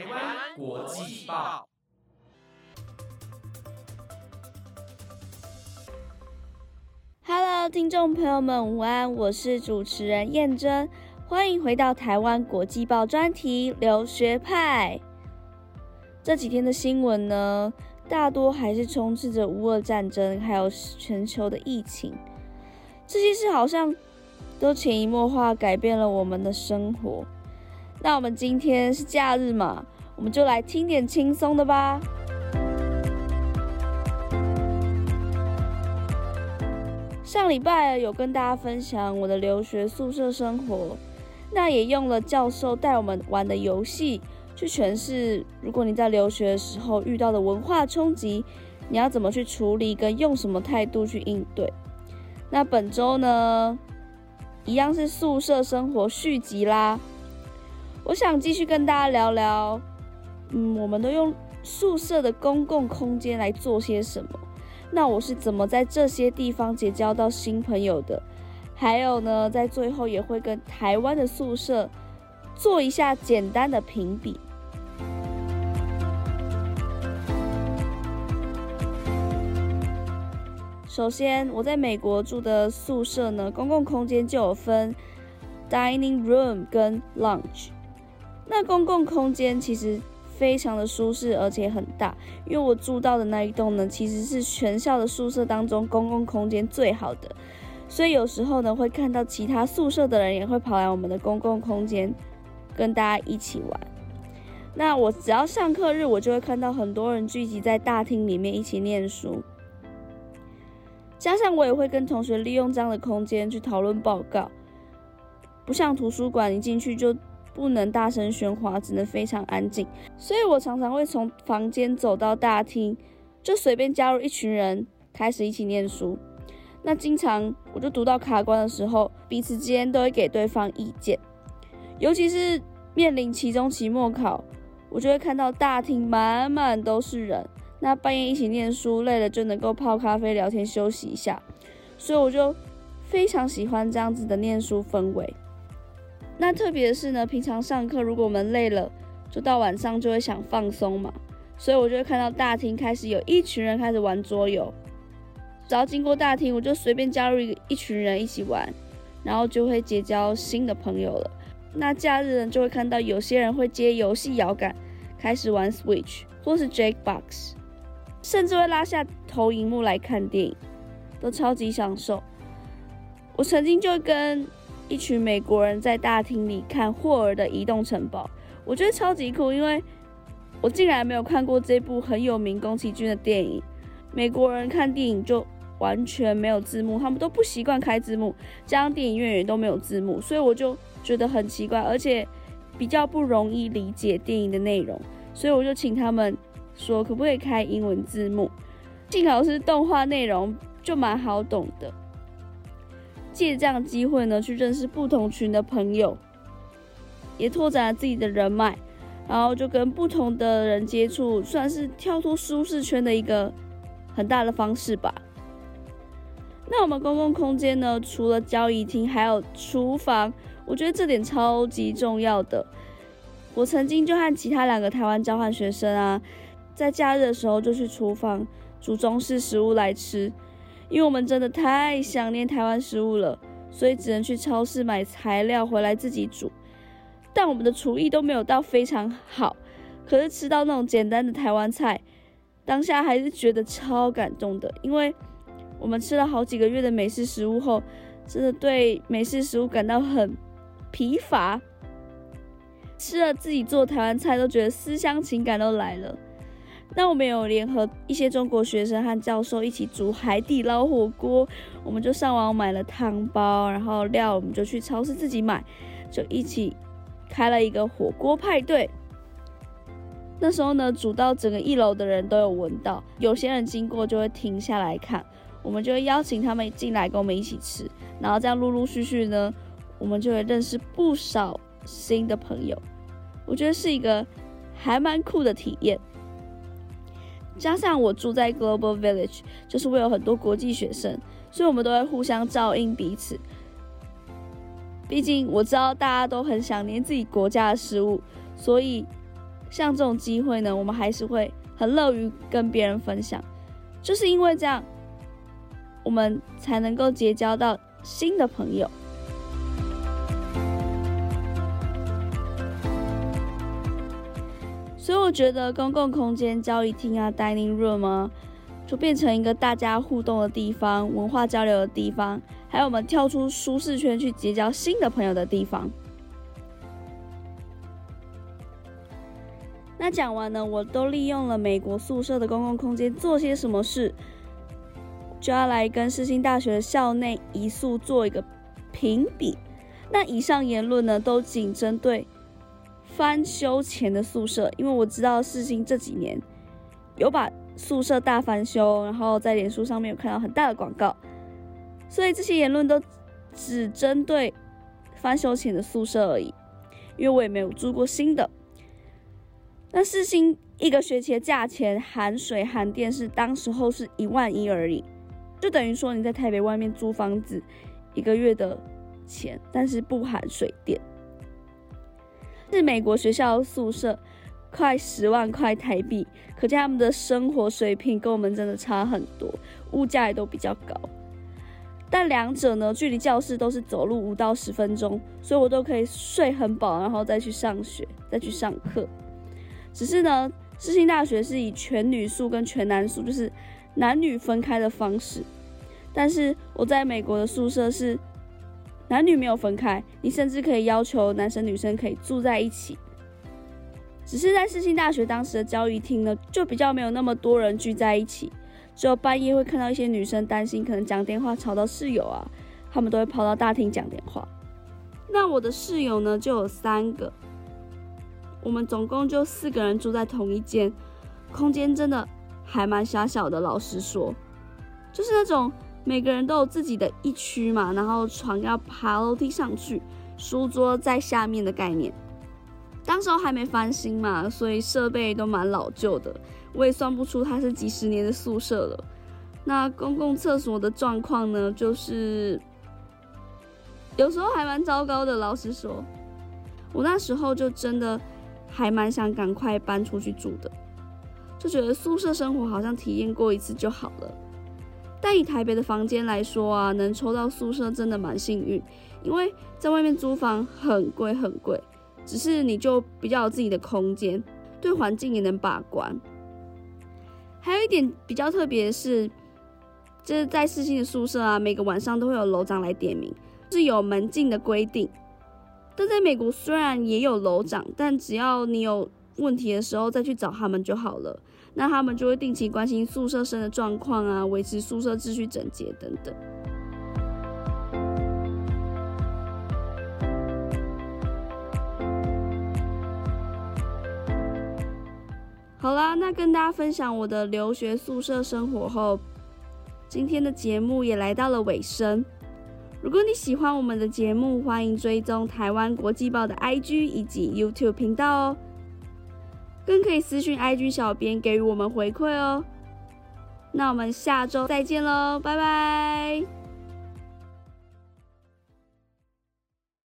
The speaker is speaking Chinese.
台湾国际报，Hello，听众朋友们，午安，我是主持人燕珍，欢迎回到台湾国际报专题留学派。这几天的新闻呢，大多还是充斥着乌俄战争，还有全球的疫情，这些事好像都潜移默化改变了我们的生活。那我们今天是假日嘛，我们就来听点轻松的吧。上礼拜有跟大家分享我的留学宿舍生活，那也用了教授带我们玩的游戏去诠释，如果你在留学的时候遇到的文化冲击，你要怎么去处理，跟用什么态度去应对。那本周呢，一样是宿舍生活续集啦。我想继续跟大家聊聊，嗯，我们都用宿舍的公共空间来做些什么？那我是怎么在这些地方结交到新朋友的？还有呢，在最后也会跟台湾的宿舍做一下简单的评比。首先，我在美国住的宿舍呢，公共空间就有分 dining room 跟 lounge。那公共空间其实非常的舒适，而且很大。因为我住到的那一栋呢，其实是全校的宿舍当中公共空间最好的，所以有时候呢会看到其他宿舍的人也会跑来我们的公共空间跟大家一起玩。那我只要上课日，我就会看到很多人聚集在大厅里面一起念书，加上我也会跟同学利用这样的空间去讨论报告，不像图书馆一进去就。不能大声喧哗，只能非常安静。所以我常常会从房间走到大厅，就随便加入一群人，开始一起念书。那经常我就读到卡关的时候，彼此之间都会给对方意见。尤其是面临期中、期末考，我就会看到大厅满满都是人。那半夜一起念书，累了就能够泡咖啡聊天休息一下。所以我就非常喜欢这样子的念书氛围。那特别是呢，平常上课如果我们累了，就到晚上就会想放松嘛，所以我就会看到大厅开始有一群人开始玩桌游，只要经过大厅，我就随便加入一个一群人一起玩，然后就会结交新的朋友了。那假日呢，就会看到有些人会接游戏摇杆，开始玩 Switch 或是 Jackbox，甚至会拉下投影幕来看电影，都超级享受。我曾经就跟。一群美国人在大厅里看霍尔的移动城堡，我觉得超级酷，因为我竟然没有看过这部很有名宫崎骏的电影。美国人看电影就完全没有字幕，他们都不习惯开字幕，加上电影院也都没有字幕，所以我就觉得很奇怪，而且比较不容易理解电影的内容，所以我就请他们说可不可以开英文字幕，幸好是动画内容，就蛮好懂的。借这样机会呢，去认识不同群的朋友，也拓展了自己的人脉，然后就跟不同的人接触，算是跳脱舒适圈的一个很大的方式吧。那我们公共空间呢，除了交易厅，还有厨房，我觉得这点超级重要的。我曾经就和其他两个台湾交换学生啊，在假日的时候就去厨房煮中式食物来吃。因为我们真的太想念台湾食物了，所以只能去超市买材料回来自己煮。但我们的厨艺都没有到非常好，可是吃到那种简单的台湾菜，当下还是觉得超感动的。因为我们吃了好几个月的美式食物后，真的对美式食物感到很疲乏，吃了自己做台湾菜都觉得思乡情感都来了。那我们有联合一些中国学生和教授一起煮海底捞火锅，我们就上网买了汤包，然后料我们就去超市自己买，就一起开了一个火锅派对。那时候呢，煮到整个一楼的人都有闻到，有些人经过就会停下来看，我们就会邀请他们进来跟我们一起吃，然后这样陆陆续续呢，我们就会认识不少新的朋友，我觉得是一个还蛮酷的体验。加上我住在 Global Village，就是会有很多国际学生，所以我们都会互相照应彼此。毕竟我知道大家都很想念自己国家的食物，所以像这种机会呢，我们还是会很乐于跟别人分享，就是因为这样，我们才能够结交到新的朋友。所以我觉得公共空间、交易厅啊、dining room 啊，就变成一个大家互动的地方、文化交流的地方，还有我们跳出舒适圈去结交新的朋友的地方。那讲完呢，我都利用了美国宿舍的公共空间做些什么事，就要来跟世新大学的校内移宿做一个评比。那以上言论呢，都仅针对。翻修前的宿舍，因为我知道世新这几年有把宿舍大翻修，然后在脸书上面有看到很大的广告，所以这些言论都只针对翻修前的宿舍而已，因为我也没有住过新的。那世新一个学期的价钱含水含电是当时候是一万一而已，就等于说你在台北外面租房子一个月的钱，但是不含水电。是美国学校宿舍，快十万块台币，可见他们的生活水平跟我们真的差很多，物价也都比较高。但两者呢，距离教室都是走路五到十分钟，所以我都可以睡很饱，然后再去上学，再去上课。只是呢，世新大学是以全女宿跟全男宿，就是男女分开的方式，但是我在美国的宿舍是。男女没有分开，你甚至可以要求男生女生可以住在一起。只是在世新大学当时的教育厅呢，就比较没有那么多人聚在一起，只有半夜会看到一些女生担心可能讲电话吵到室友啊，他们都会跑到大厅讲电话。那我的室友呢就有三个，我们总共就四个人住在同一间，空间真的还蛮狭小的。老实说，就是那种。每个人都有自己的一区嘛，然后床要爬楼梯上去，书桌在下面的概念。当时候还没翻新嘛，所以设备都蛮老旧的，我也算不出它是几十年的宿舍了。那公共厕所的状况呢，就是有时候还蛮糟糕的。老实说，我那时候就真的还蛮想赶快搬出去住的，就觉得宿舍生活好像体验过一次就好了。但以台北的房间来说啊，能抽到宿舍真的蛮幸运，因为在外面租房很贵很贵，只是你就比较有自己的空间，对环境也能把关。还有一点比较特别的是，就是在四星的宿舍啊，每个晚上都会有楼长来点名，是有门禁的规定。但在美国虽然也有楼长，但只要你有问题的时候再去找他们就好了。那他们就会定期关心宿舍生的状况啊，维持宿舍秩序整洁等等。好啦，那跟大家分享我的留学宿舍生活后，今天的节目也来到了尾声。如果你喜欢我们的节目，欢迎追踪台湾国际报的 IG 以及 YouTube 频道哦。更可以私信 IG 小编给予我们回馈哦。那我们下周再见喽，拜拜。